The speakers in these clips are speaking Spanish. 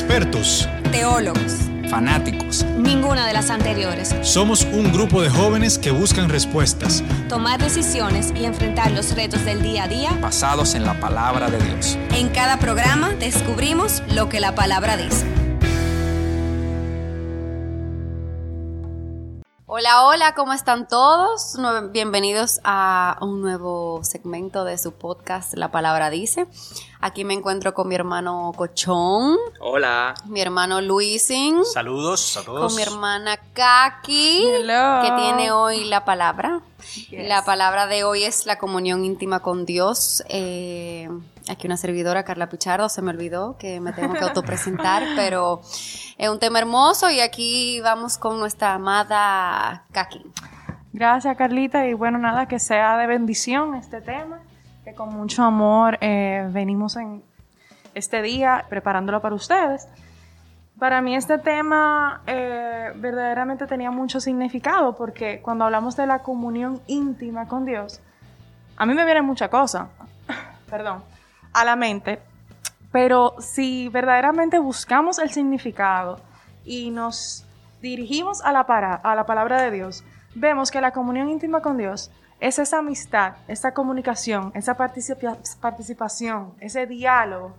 expertos, teólogos, fanáticos. Ninguna de las anteriores. Somos un grupo de jóvenes que buscan respuestas, tomar decisiones y enfrentar los retos del día a día basados en la palabra de Dios. En cada programa descubrimos lo que la palabra dice. Hola, hola, ¿cómo están todos? Bienvenidos a un nuevo segmento de su podcast La Palabra Dice. Aquí me encuentro con mi hermano Cochón. Hola. Mi hermano Luising. Saludos a todos. Con mi hermana Kaki. Que tiene hoy la palabra. La palabra de hoy es la comunión íntima con Dios. Eh, aquí una servidora, Carla Pichardo, se me olvidó que me tengo que autopresentar, pero es un tema hermoso y aquí vamos con nuestra amada Kaki. Gracias, Carlita, y bueno, nada, que sea de bendición este tema, que con mucho amor eh, venimos en este día preparándolo para ustedes. Para mí este tema eh, verdaderamente tenía mucho significado porque cuando hablamos de la comunión íntima con Dios, a mí me viene mucha cosa, perdón, a la mente, pero si verdaderamente buscamos el significado y nos dirigimos a la, a la palabra de Dios, vemos que la comunión íntima con Dios es esa amistad, esa comunicación, esa participación, ese diálogo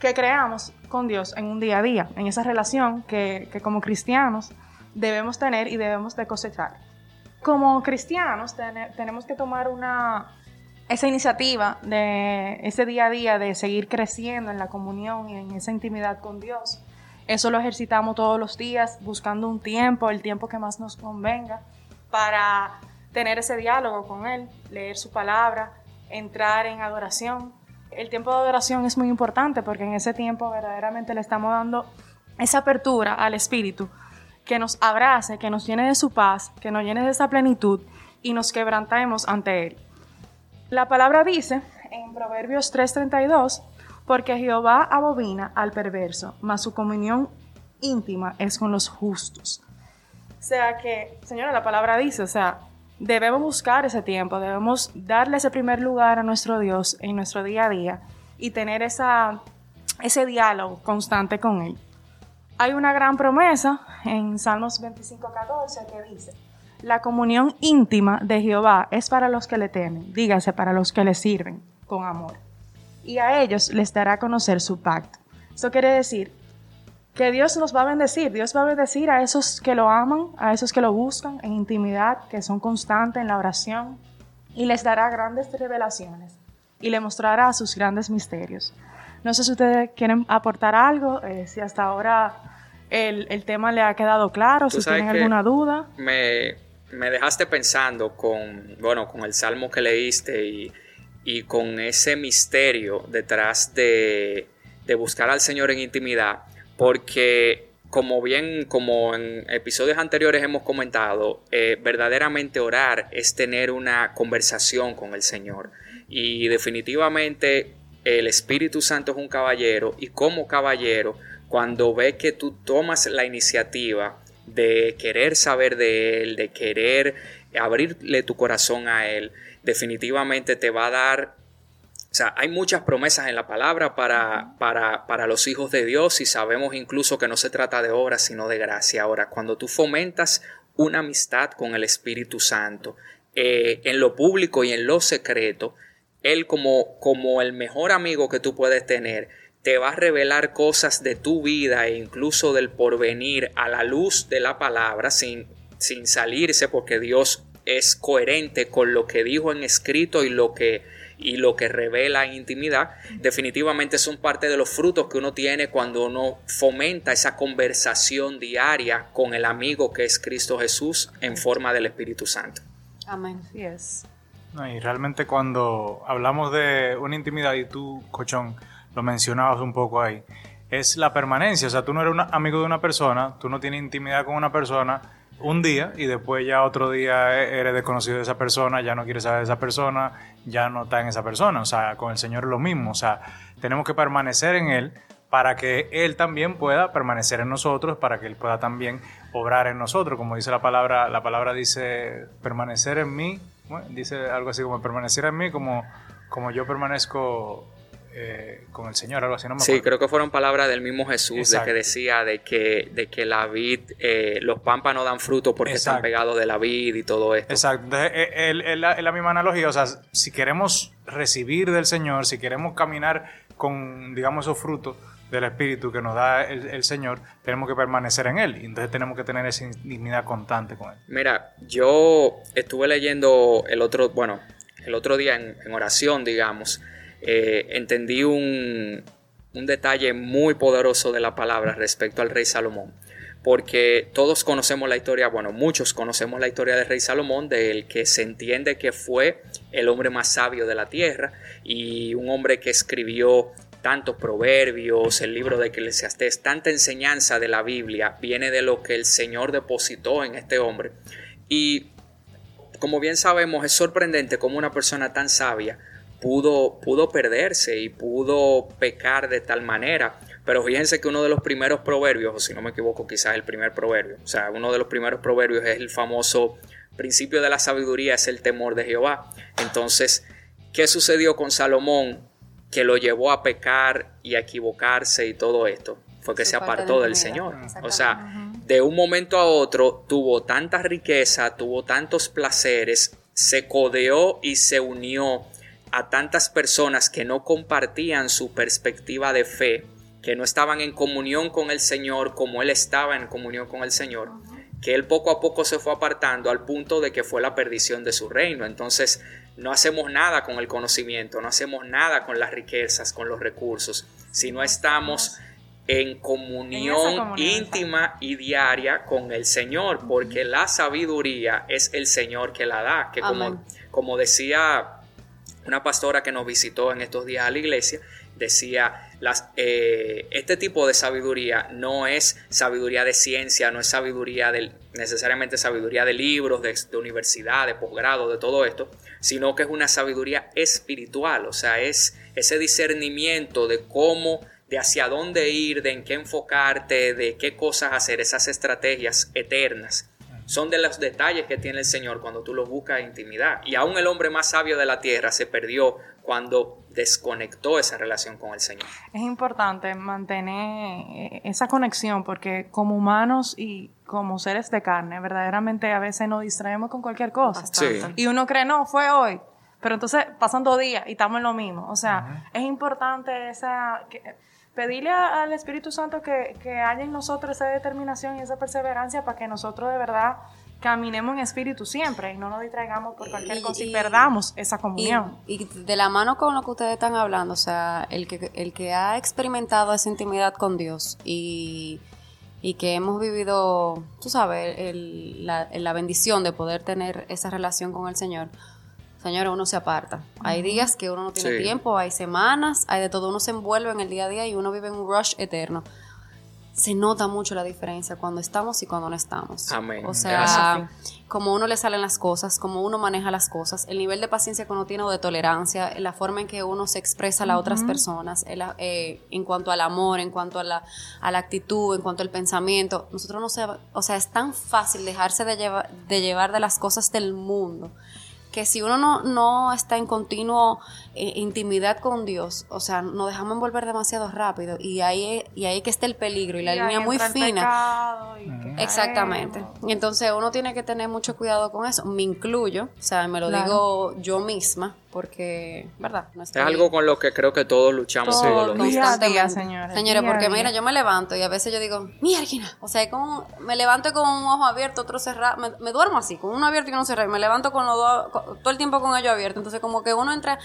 que creamos con Dios en un día a día, en esa relación que, que como cristianos debemos tener y debemos de cosechar. Como cristianos tenemos que tomar una, esa iniciativa de ese día a día de seguir creciendo en la comunión y en esa intimidad con Dios. Eso lo ejercitamos todos los días, buscando un tiempo, el tiempo que más nos convenga, para tener ese diálogo con Él, leer su palabra, entrar en adoración. El tiempo de adoración es muy importante porque en ese tiempo verdaderamente le estamos dando esa apertura al Espíritu que nos abrace, que nos llene de su paz, que nos llene de esa plenitud y nos quebrantemos ante Él. La palabra dice en Proverbios 3:32, porque Jehová abobina al perverso, mas su comunión íntima es con los justos. O sea que, señora, la palabra dice, o sea, debemos buscar ese tiempo, debemos darle ese primer lugar a nuestro Dios en nuestro día a día y tener esa, ese diálogo constante con Él. Hay una gran promesa en Salmos 25:14 que dice, la comunión íntima de Jehová es para los que le temen, dígase para los que le sirven con amor. Y a ellos les dará a conocer su pacto. Eso quiere decir que Dios nos va a bendecir. Dios va a bendecir a esos que lo aman, a esos que lo buscan en intimidad, que son constantes en la oración, y les dará grandes revelaciones y le mostrará sus grandes misterios. No sé si ustedes quieren aportar algo, eh, si hasta ahora el, el, tema le ha quedado claro, si tienen alguna duda. Me, me dejaste pensando con, bueno, con el salmo que leíste y, con ese misterio detrás de, buscar al Señor en intimidad, porque como bien, como en episodios anteriores hemos comentado, eh, verdaderamente orar es tener una conversación con el Señor. Y definitivamente el Espíritu Santo es un caballero y como caballero, cuando ve que tú tomas la iniciativa de querer saber de Él, de querer abrirle tu corazón a Él, definitivamente te va a dar o sea, hay muchas promesas en la palabra para, para, para, los hijos de Dios y sabemos incluso que no se trata de obras, sino de gracia. Ahora, cuando tú fomentas una amistad con el Espíritu Santo, eh, en lo público y en lo secreto, Él como, como el mejor amigo que tú puedes tener, te va a revelar cosas de tu vida e incluso del porvenir a la luz de la palabra sin, sin salirse porque Dios es coherente con lo que dijo en escrito y lo que y lo que revela en intimidad, definitivamente son parte de los frutos que uno tiene cuando uno fomenta esa conversación diaria con el amigo que es Cristo Jesús en forma del Espíritu Santo. Amén. Yes. y realmente cuando hablamos de una intimidad y tú, cochón, lo mencionabas un poco ahí, es la permanencia. O sea, tú no eres un amigo de una persona, tú no tienes intimidad con una persona un día y después ya otro día e-, eres desconocido de esa persona, ya no quieres saber de esa persona, ya no está en esa persona. O sea, con el Señor es lo mismo. O sea, tenemos que permanecer en Él para que Él también pueda permanecer en nosotros, para que Él pueda también obrar en nosotros. Como dice la palabra, la palabra dice permanecer en mí, dice algo así como permanecer en mí como, como yo permanezco eh, con el Señor, algo así, no me Sí, creo que fueron palabras del mismo Jesús, de que decía de que, de que la vid, eh, los pámpanos dan fruto porque están pegados de la vid y todo esto. Exacto, entonces es la, la misma analogía, o sea, si queremos recibir del Señor, si queremos caminar con, digamos, esos frutos, del Espíritu que nos da el, Señor, tenemos que permanecer en Él. Y entonces tenemos que tener esa intimidad constante con Él. Mira, yo estuve leyendo el otro, bueno, el otro día en, oración, digamos, eh, entendí un, un detalle muy poderoso de la palabra respecto al rey Salomón porque todos conocemos la historia, bueno, muchos conocemos la historia del rey Salomón, del que se entiende que fue el hombre más sabio de la tierra y un hombre que escribió tantos proverbios, el libro de Eclesiastés, tanta enseñanza de la Biblia viene de lo que el Señor depositó en este hombre. Y como bien sabemos, es sorprendente cómo una persona tan sabia pudo, pudo perderse y pudo pecar de tal manera. Pero fíjense que uno de los primeros proverbios, o si no me equivoco, quizás el primer proverbio, o sea, uno de los primeros proverbios es el famoso principio de la sabiduría, es el temor de Jehová. Entonces, ¿qué sucedió con Salomón? que lo llevó a pecar y a equivocarse y todo esto fue que se apartó del Señor. O sea, de un momento a otro tuvo tanta riqueza, tuvo tantos placeres, se codeó y se unió a tantas personas que no compartían su perspectiva de fe, que no estaban en comunión con el Señor como él estaba en comunión con el Señor, que él poco a poco se fue apartando al punto de que fue la perdición de su reino. Entonces, no hacemos nada con el conocimiento, no hacemos nada con las riquezas, con los recursos, si no estamos en comunión íntima y diaria con el Señor, porque la sabiduría es el Señor que la da, que como, como decía una pastora que nos visitó en estos días a la iglesia, decía, eh, este tipo de sabiduría no es sabiduría de ciencia, no es sabiduría de, necesariamente sabiduría de libros, de, de universidad, de posgrado, de todo esto, sino que es una sabiduría espiritual, o sea, es ese discernimiento de cómo, de hacia dónde ir, de en qué enfocarte, de qué cosas hacer, esas estrategias eternas. Son de los detalles que tiene el Señor cuando tú lo buscas intimidad. Y aún el hombre más sabio de la tierra se perdió cuando desconectó esa relación con el Señor. Es importante mantener eh, esa conexión porque como humanos y como seres de carne, verdaderamente a veces nos distraemos con cualquier cosa. Y uno cree, no, fue hoy. Pero entonces pasan dos días y estamos en lo mismo. O sea, es importante esa... pedirle al Espíritu Santo que, que haya en nosotros esa determinación y esa perseverancia para que nosotros de verdad caminemos en espíritu siempre y no nos distraigamos por cualquier cosa y, perdamos esa comunión. Y, de la mano con lo que ustedes están hablando, o sea, el que, el que ha experimentado esa intimidad con Dios y, que hemos vivido, tú sabes, la, la, bendición de poder tener esa relación con el Señor, Señor, uno se aparta. Hay días que uno no tiene tiempo, hay semanas, hay de todo, uno se envuelve en el día a día y uno vive en un rush eterno se nota mucho la diferencia cuando estamos y cuando no estamos. Amén. O sea, como uno le salen las cosas, como uno maneja las cosas, el nivel de paciencia que uno tiene o de tolerancia, la forma en que uno se expresa a las otras personas, eh, en cuanto al amor, en cuanto a la, a la actitud, en cuanto al pensamiento. Nosotros no se, o sea, es tan fácil dejarse de llevar de las cosas del mundo que si uno no, no está en continuo intimidad con Dios, o sea, nos dejamos envolver demasiado rápido y ahí, y ahí que está el peligro y la línea muy fina. Exactamente. Y entonces uno tiene que tener mucho cuidado con eso. Me incluyo, o sea, me lo digo yo misma, porque, ¿verdad? es algo con lo que creo que todos luchamos todos los días. señores. Señores, porque mira, yo me levanto y a veces yo digo, mierda, o sea, como me levanto con un ojo abierto, otro cerrado, me, duermo así, con uno abierto y uno cerrado, y me levanto con los dos, todo el tiempo con ellos abiertos, entonces como que uno entra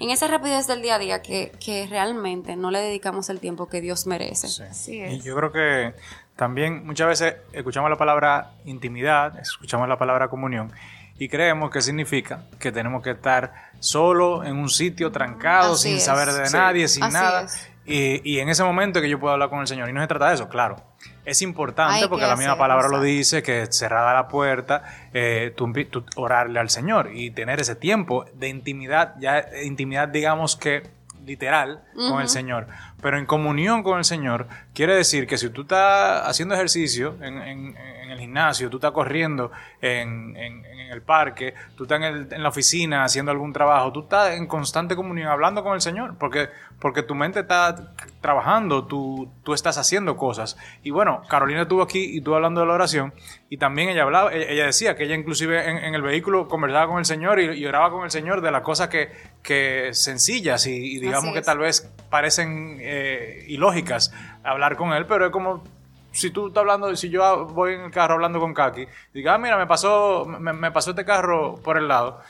en esa rapidez del día a día que, que realmente no le dedicamos el tiempo que Dios merece. Sí. Y yo creo que también muchas veces escuchamos la palabra intimidad, escuchamos la palabra comunión, y creemos que significa que tenemos que estar solo en un sitio trancado, sin saber de nadie, sin nada. Y, en ese momento que yo puedo hablar con el Señor. Y no se trata de eso, claro. Es importante porque la misma palabra lo dice, que cerrada la puerta, eh, tú, orarle al Señor y tener ese tiempo de intimidad, ya intimidad digamos que literal con el Señor. pero en comunión con el Señor quiere decir que si tú estás haciendo ejercicio en, el gimnasio, tú estás corriendo en, el parque, tú estás en, la oficina haciendo algún trabajo, tú estás en constante comunión hablando con el Señor, porque, porque tu mente está trabajando, tú, tú estás haciendo cosas. Y bueno, Carolina estuvo aquí y estuvo hablando de la oración y también ella hablaba, e, ella decía que ella inclusive en, el vehículo conversaba con el Señor y, oraba con el Señor de las cosas que, que sencillas y, digamos que tal vez parecen eh, ilógicas hablar con él, pero es como si tú estás hablando, si yo voy en el carro hablando con Kaki, diga, ah, mira, me pasó, me, pasó este carro por el lado.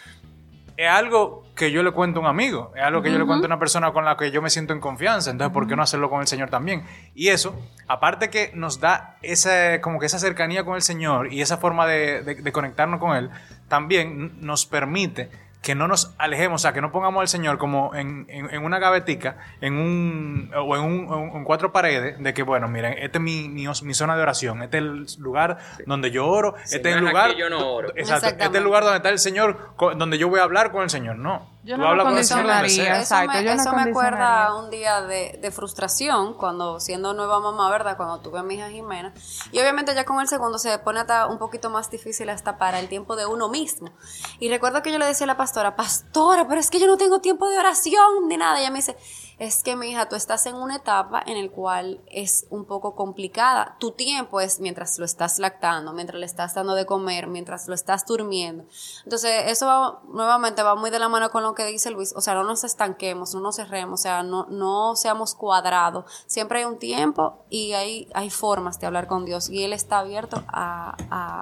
Es algo que yo le cuento a un amigo, es algo que yo le cuento a una persona con la que yo me siento en confianza, entonces ¿por qué no hacerlo con el Señor también? Y eso, aparte que nos da esa, como que esa cercanía con el Señor y esa forma de conectarnos con Él, también nos permite que no nos alejemos, o sea, que no pongamos al Señor como en, en, una gavetica, en un, o en, un, en cuatro paredes, de que, bueno, miren, este es mi, mi, zona de oración, este es el lugar donde yo oro, este es el lugar... yo no oro. Exacto, este es el lugar donde está el Señor, donde yo voy a hablar con el Señor, no. Yo no lo condicionaría, exacto. Eso me, eso me acuerda un día de, de, frustración, cuando siendo nueva mamá, ¿verdad? Cuando tuve a mi hija Jimena. Y obviamente ya con el segundo se pone hasta un poquito más difícil hasta para el tiempo de uno mismo. Y recuerdo que yo le decía a la pastora, pastora, pero es que yo no tengo tiempo de oración ni nada. Y ella me dice, es que mi hija, tú estás en una etapa en el cual es un poco complicada. Tu tiempo es mientras lo estás lactando, mientras le estás dando de comer, mientras lo estás durmiendo. Entonces, eso nuevamente va muy de la mano con lo que dice Luis. O sea, no nos estanquemos, no nos cerremos, o sea, no, no seamos cuadrados. Siempre hay un tiempo y hay, hay formas de hablar con Dios y Él está abierto a,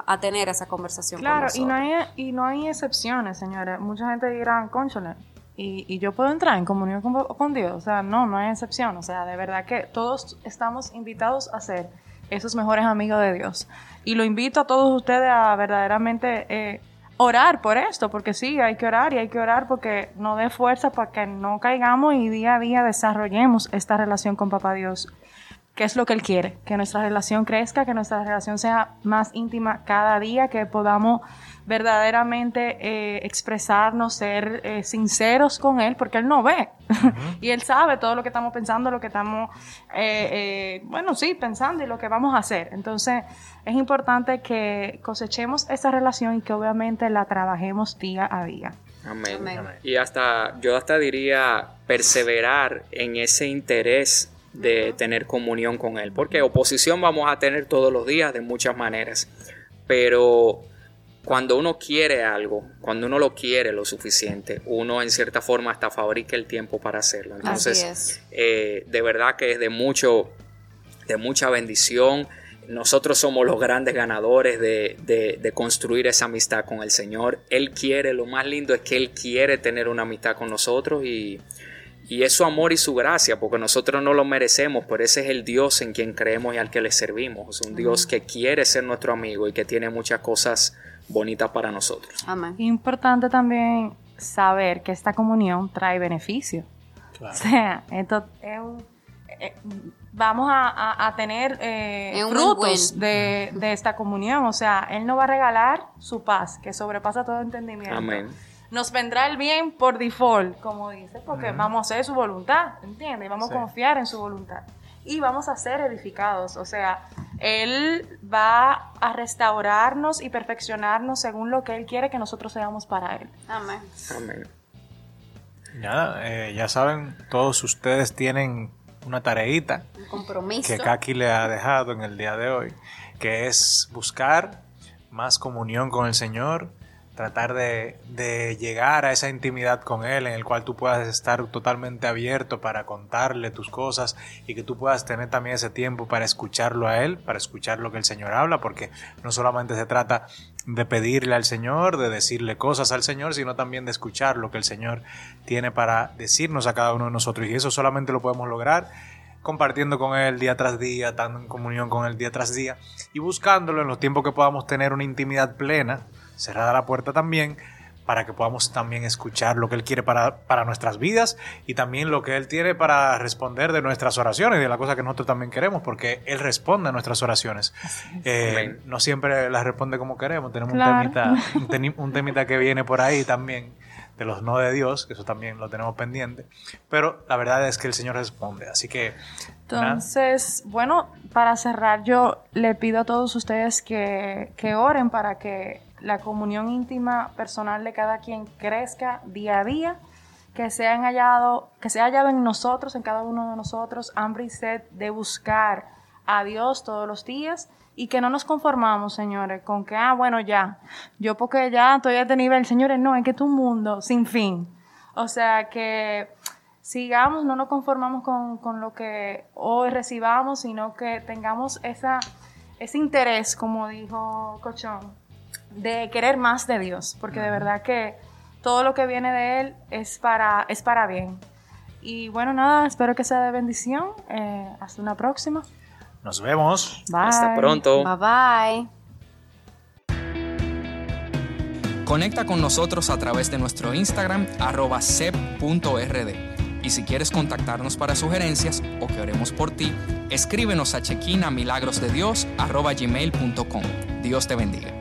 a, tener esa conversación claro, con y no hay, y no hay excepciones, señores. Mucha gente dirá, conchole, y, yo puedo entrar en comunión con, Dios. O sea, no, no hay excepción. O sea, de verdad que todos estamos invitados a ser esos mejores amigos de Dios. Y lo invito a todos ustedes a verdaderamente eh, orar por esto, porque sí, hay que orar y hay que orar porque no dé fuerza para que no caigamos y día a día desarrollemos esta relación con Papá Dios. ¿Qué es lo que Él quiere? Que nuestra relación crezca, que nuestra relación sea más íntima cada día, que podamos verdaderamente eh, expresarnos, ser eh, sinceros con Él, porque Él no ve. y Él sabe todo lo que estamos pensando, lo que estamos, eh, bueno, sí, pensando y lo que vamos a hacer. Entonces, es importante que cosechemos esa relación y que obviamente la trabajemos día a día. Amén. Y hasta, yo hasta diría perseverar en ese interés de tener comunión con Él, porque oposición vamos a tener todos los días de muchas maneras, pero cuando uno quiere algo, cuando uno lo quiere lo suficiente, uno en cierta forma hasta fabrica el tiempo para hacerlo. Entonces, eh, de verdad que es de mucho, de mucha bendición. Nosotros somos los grandes ganadores de, de, construir esa amistad con el Señor. Él quiere, lo más lindo es que Él quiere tener una amistad con nosotros y, y es su amor y su gracia, porque nosotros no lo merecemos, pero ese es el Dios en quien creemos y al que le servimos. Es un Dios que quiere ser nuestro amigo y que tiene muchas cosas bonita para nosotros. Amén. Importante también saber que esta comunión trae beneficio. Claro. O sea, esto es un, eh, vamos a, tener eh, frutos de, esta comunión. O sea, Él nos va a regalar su paz, que sobrepasa todo entendimiento. Amén. Nos vendrá el bien por default, como dice, porque vamos a hacer su voluntad, ¿entiendes? Vamos a confiar en su voluntad. Y vamos a ser edificados. O sea, él va a restaurarnos y perfeccionarnos según lo que Él quiere que nosotros seamos para Él. Amén. Amén. Nada, eh, ya saben, todos ustedes tienen una tareita. Un compromiso. Que Kaki le ha dejado en el día de hoy, que es buscar más comunión con el Señor, tratar de, llegar a esa intimidad con Él en el cual tú puedas estar totalmente abierto para contarle tus cosas y que tú puedas tener también ese tiempo para escucharlo a Él, para escuchar lo que el Señor habla, porque no solamente se trata de pedirle al Señor, de decirle cosas al Señor, sino también de escuchar lo que el Señor tiene para decirnos a cada uno de nosotros. Y eso solamente lo podemos lograr compartiendo con Él día tras día, estando en comunión con Él día tras día y buscándolo en los tiempos que podamos tener una intimidad plena cerrada la puerta también para que podamos también escuchar lo que Él quiere para, para, nuestras vidas y también lo que Él tiene para responder de nuestras oraciones y de la cosa que nosotros también queremos, porque Él responde a nuestras oraciones. Eh, no siempre las responde como queremos, tenemos un, temita, un, temita que viene por ahí también de los no de Dios, que eso también lo tenemos pendiente, pero la verdad es que el Señor responde, así que... Entonces, bueno, para cerrar yo le pido a todos ustedes que, que oren para que la comunión íntima personal de cada quien crezca día a día, que se, han hallado, que se ha hallado en nosotros, en cada uno de nosotros, hambre y sed de buscar a Dios todos los días y que no nos conformamos, señores, con que, ah, bueno, ya, yo porque ya estoy a este nivel, señores, no, es que es un mundo sin fin. O sea, que sigamos, no nos conformamos con, con lo que hoy recibamos, sino que tengamos esa, ese interés, como dijo Cochón, de querer más de Dios, porque de verdad que todo lo que viene de Él es para, es para bien. Y bueno, nada, espero que sea de bendición. Eh, hasta una próxima. Nos vemos. Hasta pronto. Bye bye. Conecta con nosotros a través de nuestro Instagram arroba sep.rd. Y si quieres contactarnos para sugerencias o que oremos por ti, escríbenos a chequina milagrosdedios arroba gmail.com. Dios te bendiga.